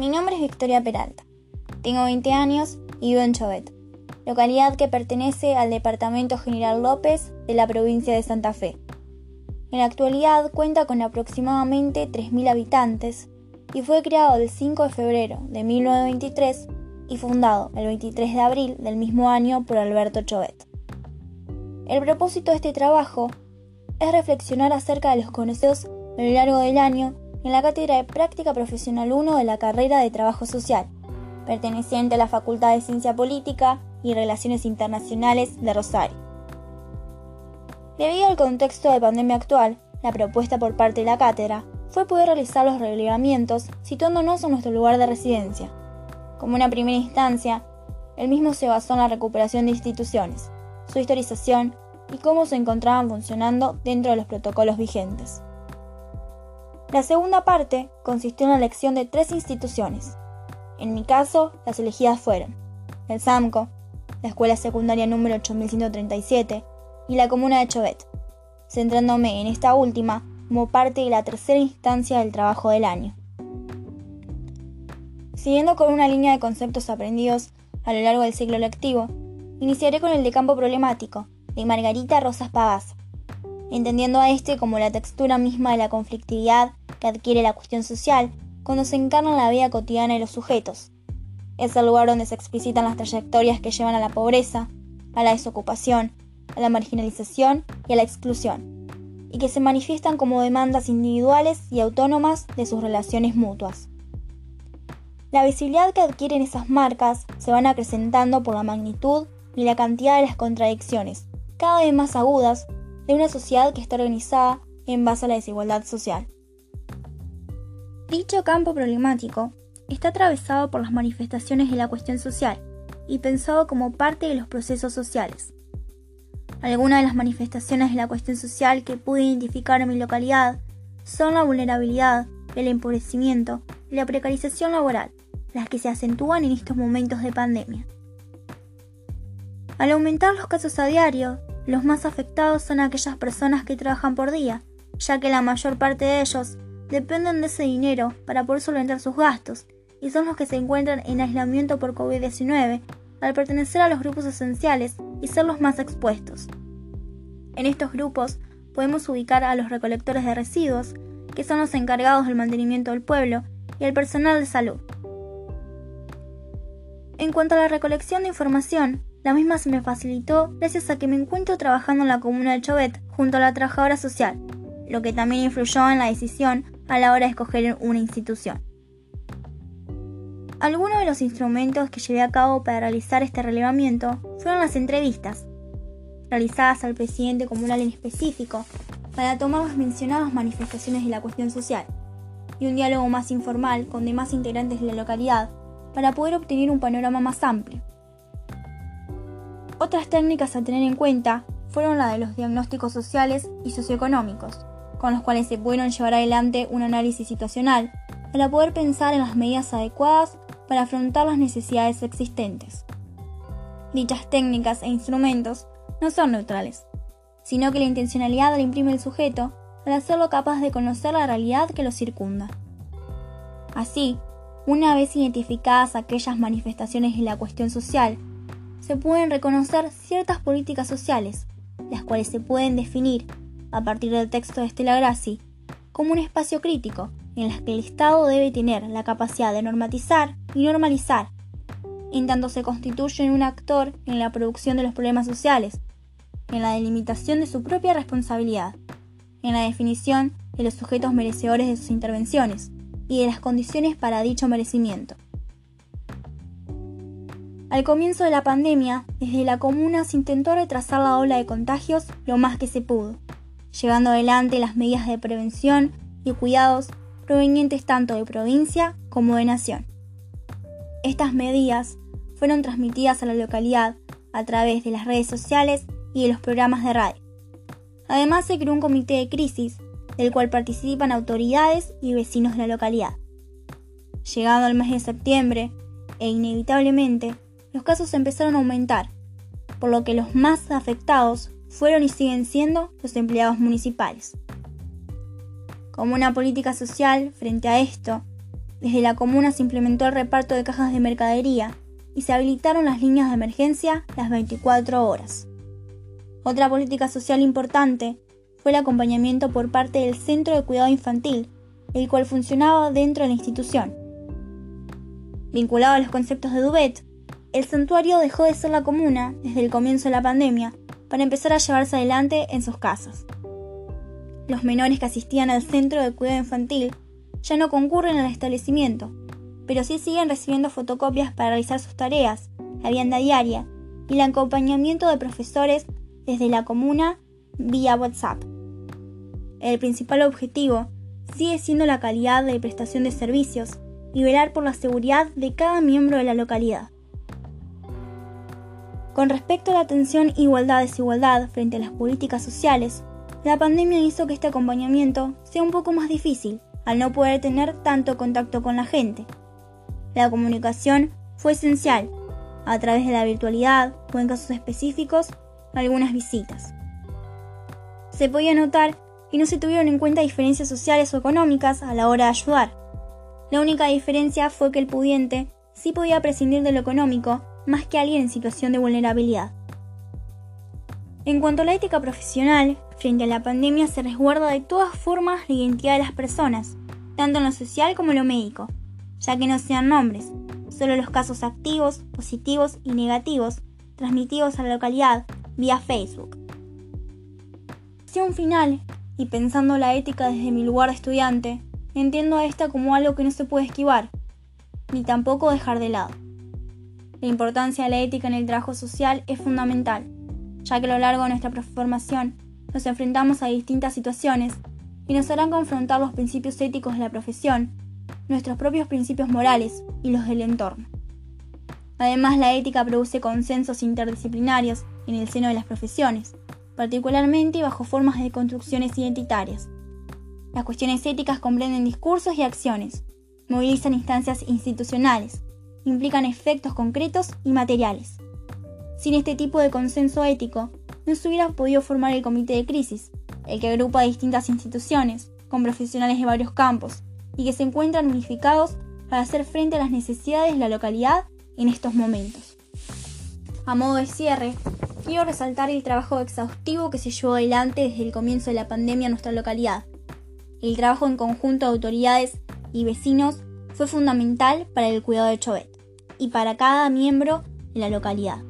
Mi nombre es Victoria Peralta. Tengo 20 años y vivo en Chobet, localidad que pertenece al departamento General López de la provincia de Santa Fe. En la actualidad cuenta con aproximadamente 3.000 habitantes y fue creado el 5 de febrero de 1923 y fundado el 23 de abril del mismo año por Alberto Chobet. El propósito de este trabajo es reflexionar acerca de los conocidos a lo largo del año en la Cátedra de Práctica Profesional 1 de la carrera de Trabajo Social, perteneciente a la Facultad de Ciencia Política y Relaciones Internacionales de Rosario. Debido al contexto de pandemia actual, la propuesta por parte de la cátedra fue poder realizar los relevamientos situándonos en nuestro lugar de residencia. Como una primera instancia, el mismo se basó en la recuperación de instituciones, su historización y cómo se encontraban funcionando dentro de los protocolos vigentes. La segunda parte consistió en la elección de tres instituciones. En mi caso, las elegidas fueron el SAMCO, la Escuela Secundaria número 8137 y la Comuna de Chovet, centrándome en esta última como parte de la tercera instancia del trabajo del año. Siguiendo con una línea de conceptos aprendidos a lo largo del ciclo lectivo, iniciaré con el de campo problemático, de Margarita Rosas Pagaz, entendiendo a este como la textura misma de la conflictividad que adquiere la cuestión social cuando se encarna en la vida cotidiana de los sujetos. Es el lugar donde se explicitan las trayectorias que llevan a la pobreza, a la desocupación, a la marginalización y a la exclusión, y que se manifiestan como demandas individuales y autónomas de sus relaciones mutuas. La visibilidad que adquieren esas marcas se van acrecentando por la magnitud y la cantidad de las contradicciones, cada vez más agudas, de una sociedad que está organizada en base a la desigualdad social. Dicho campo problemático está atravesado por las manifestaciones de la cuestión social y pensado como parte de los procesos sociales. Algunas de las manifestaciones de la cuestión social que pude identificar en mi localidad son la vulnerabilidad, el empobrecimiento y la precarización laboral, las que se acentúan en estos momentos de pandemia. Al aumentar los casos a diario, los más afectados son aquellas personas que trabajan por día, ya que la mayor parte de ellos dependen de ese dinero para poder solventar sus gastos y son los que se encuentran en aislamiento por COVID-19 al pertenecer a los grupos esenciales y ser los más expuestos. En estos grupos podemos ubicar a los recolectores de residuos, que son los encargados del mantenimiento del pueblo, y el personal de salud. En cuanto a la recolección de información, la misma se me facilitó gracias a que me encuentro trabajando en la comuna de Chovet junto a la trabajadora social, lo que también influyó en la decisión a la hora de escoger una institución. Algunos de los instrumentos que llevé a cabo para realizar este relevamiento fueron las entrevistas, realizadas al presidente comunal en específico, para tomar las mencionadas manifestaciones de la cuestión social, y un diálogo más informal con demás integrantes de la localidad, para poder obtener un panorama más amplio. Otras técnicas a tener en cuenta fueron la de los diagnósticos sociales y socioeconómicos, con los cuales se pudieron llevar adelante un análisis situacional para poder pensar en las medidas adecuadas para afrontar las necesidades existentes. Dichas técnicas e instrumentos no son neutrales, sino que la intencionalidad la imprime el sujeto para hacerlo capaz de conocer la realidad que lo circunda. Así, una vez identificadas aquellas manifestaciones de la cuestión social, se pueden reconocer ciertas políticas sociales, las cuales se pueden definir a partir del texto de Stella Grassi, como un espacio crítico en el que el Estado debe tener la capacidad de normatizar y normalizar, en tanto se constituye en un actor en la producción de los problemas sociales, en la delimitación de su propia responsabilidad, en la definición de los sujetos merecedores de sus intervenciones y de las condiciones para dicho merecimiento. Al comienzo de la pandemia, desde la comuna se intentó retrasar la ola de contagios lo más que se pudo llevando adelante las medidas de prevención y cuidados provenientes tanto de provincia como de nación. Estas medidas fueron transmitidas a la localidad a través de las redes sociales y de los programas de radio. Además se creó un comité de crisis del cual participan autoridades y vecinos de la localidad. Llegando al mes de septiembre, e inevitablemente, los casos empezaron a aumentar, por lo que los más afectados fueron y siguen siendo los empleados municipales. Como una política social frente a esto, desde la comuna se implementó el reparto de cajas de mercadería y se habilitaron las líneas de emergencia las 24 horas. Otra política social importante fue el acompañamiento por parte del Centro de Cuidado Infantil, el cual funcionaba dentro de la institución. Vinculado a los conceptos de Dubet, el santuario dejó de ser la comuna desde el comienzo de la pandemia para empezar a llevarse adelante en sus casas. Los menores que asistían al centro de cuidado infantil ya no concurren al establecimiento, pero sí siguen recibiendo fotocopias para realizar sus tareas, la vianda diaria y el acompañamiento de profesores desde la comuna vía WhatsApp. El principal objetivo sigue siendo la calidad de prestación de servicios y velar por la seguridad de cada miembro de la localidad. Con respecto a la atención igualdad-desigualdad frente a las políticas sociales, la pandemia hizo que este acompañamiento sea un poco más difícil, al no poder tener tanto contacto con la gente. La comunicación fue esencial, a través de la virtualidad o en casos específicos, algunas visitas. Se podía notar que no se tuvieron en cuenta diferencias sociales o económicas a la hora de ayudar. La única diferencia fue que el pudiente sí podía prescindir de lo económico más que alguien en situación de vulnerabilidad. En cuanto a la ética profesional, frente a la pandemia se resguarda de todas formas la identidad de las personas, tanto en lo social como en lo médico, ya que no sean nombres, solo los casos activos, positivos y negativos transmitidos a la localidad vía Facebook. Hacia un final, y pensando la ética desde mi lugar de estudiante, entiendo a esta como algo que no se puede esquivar, ni tampoco dejar de lado. La importancia de la ética en el trabajo social es fundamental, ya que a lo largo de nuestra formación nos enfrentamos a distintas situaciones y nos harán confrontar los principios éticos de la profesión, nuestros propios principios morales y los del entorno. Además, la ética produce consensos interdisciplinarios en el seno de las profesiones, particularmente bajo formas de construcciones identitarias. Las cuestiones éticas comprenden discursos y acciones, movilizan instancias institucionales, implican efectos concretos y materiales. Sin este tipo de consenso ético, no se hubiera podido formar el comité de crisis, el que agrupa distintas instituciones, con profesionales de varios campos, y que se encuentran unificados para hacer frente a las necesidades de la localidad en estos momentos. A modo de cierre, quiero resaltar el trabajo exhaustivo que se llevó adelante desde el comienzo de la pandemia en nuestra localidad. El trabajo en conjunto de autoridades y vecinos fue fundamental para el cuidado de Chovet y para cada miembro de la localidad.